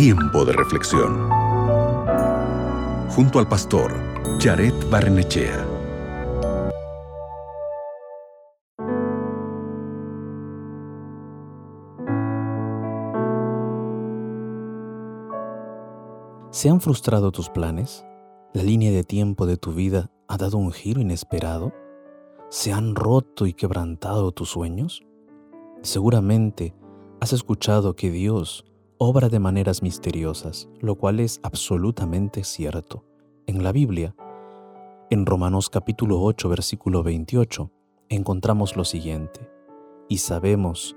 Tiempo de reflexión. Junto al pastor Jared Barnechea. ¿Se han frustrado tus planes? ¿La línea de tiempo de tu vida ha dado un giro inesperado? ¿Se han roto y quebrantado tus sueños? Seguramente has escuchado que Dios obra de maneras misteriosas, lo cual es absolutamente cierto. En la Biblia, en Romanos capítulo 8, versículo 28, encontramos lo siguiente, y sabemos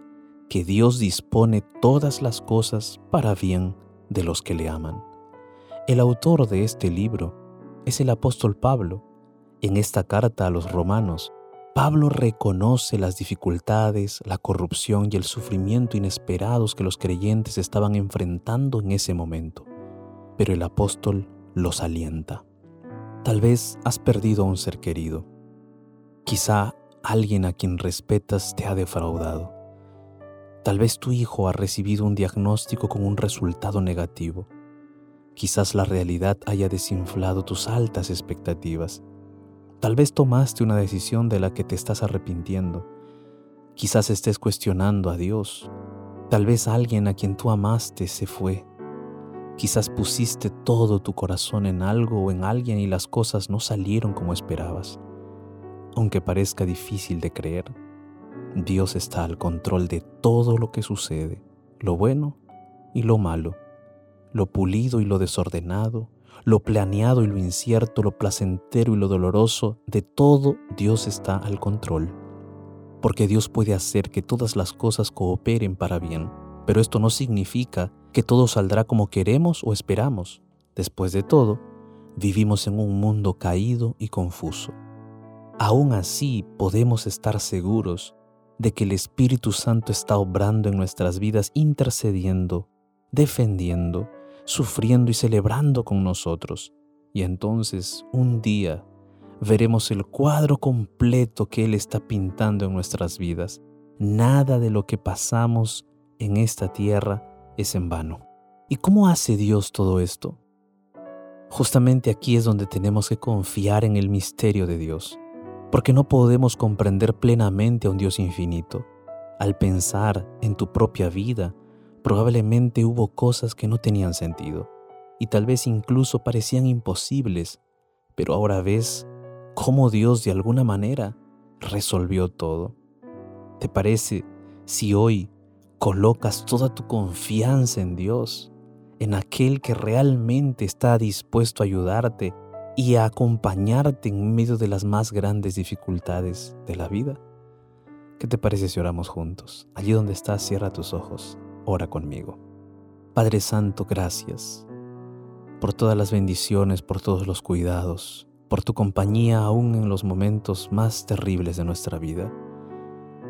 que Dios dispone todas las cosas para bien de los que le aman. El autor de este libro es el apóstol Pablo. En esta carta a los romanos, Pablo reconoce las dificultades, la corrupción y el sufrimiento inesperados que los creyentes estaban enfrentando en ese momento, pero el apóstol los alienta. Tal vez has perdido a un ser querido. Quizá alguien a quien respetas te ha defraudado. Tal vez tu hijo ha recibido un diagnóstico con un resultado negativo. Quizás la realidad haya desinflado tus altas expectativas Tal vez tomaste una decisión de la que te estás arrepintiendo. Quizás estés cuestionando a Dios. Tal vez alguien a quien tú amaste se fue. Quizás pusiste todo tu corazón en algo o en alguien y las cosas no salieron como esperabas. Aunque parezca difícil de creer, Dios está al control de todo lo que sucede, lo bueno y lo malo, lo pulido y lo desordenado, lo planeado y lo incierto, lo placentero y lo doloroso, de todo Dios está al control. Porque Dios puede hacer que todas las cosas cooperen para bien, pero esto no significa que todo saldrá como queremos o esperamos. Después de todo, vivimos en un mundo caído y confuso. Aún así podemos estar seguros de que el Espíritu Santo está obrando en nuestras vidas, intercediendo, defendiendo, sufriendo y celebrando con nosotros. Y entonces un día veremos el cuadro completo que Él está pintando en nuestras vidas. Nada de lo que pasamos en esta tierra es en vano. ¿Y cómo hace Dios todo esto? Justamente aquí es donde tenemos que confiar en el misterio de Dios, porque no podemos comprender plenamente a un Dios infinito. Al pensar en tu propia vida, Probablemente hubo cosas que no tenían sentido y tal vez incluso parecían imposibles, pero ahora ves cómo Dios de alguna manera resolvió todo. ¿Te parece si hoy colocas toda tu confianza en Dios, en aquel que realmente está dispuesto a ayudarte y a acompañarte en medio de las más grandes dificultades de la vida? ¿Qué te parece si oramos juntos? Allí donde estás, cierra tus ojos ora conmigo. Padre Santo, gracias por todas las bendiciones, por todos los cuidados, por tu compañía aún en los momentos más terribles de nuestra vida.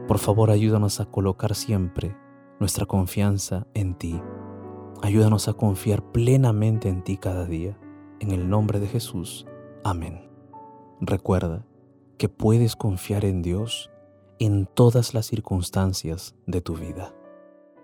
Por favor, ayúdanos a colocar siempre nuestra confianza en ti. Ayúdanos a confiar plenamente en ti cada día. En el nombre de Jesús. Amén. Recuerda que puedes confiar en Dios en todas las circunstancias de tu vida.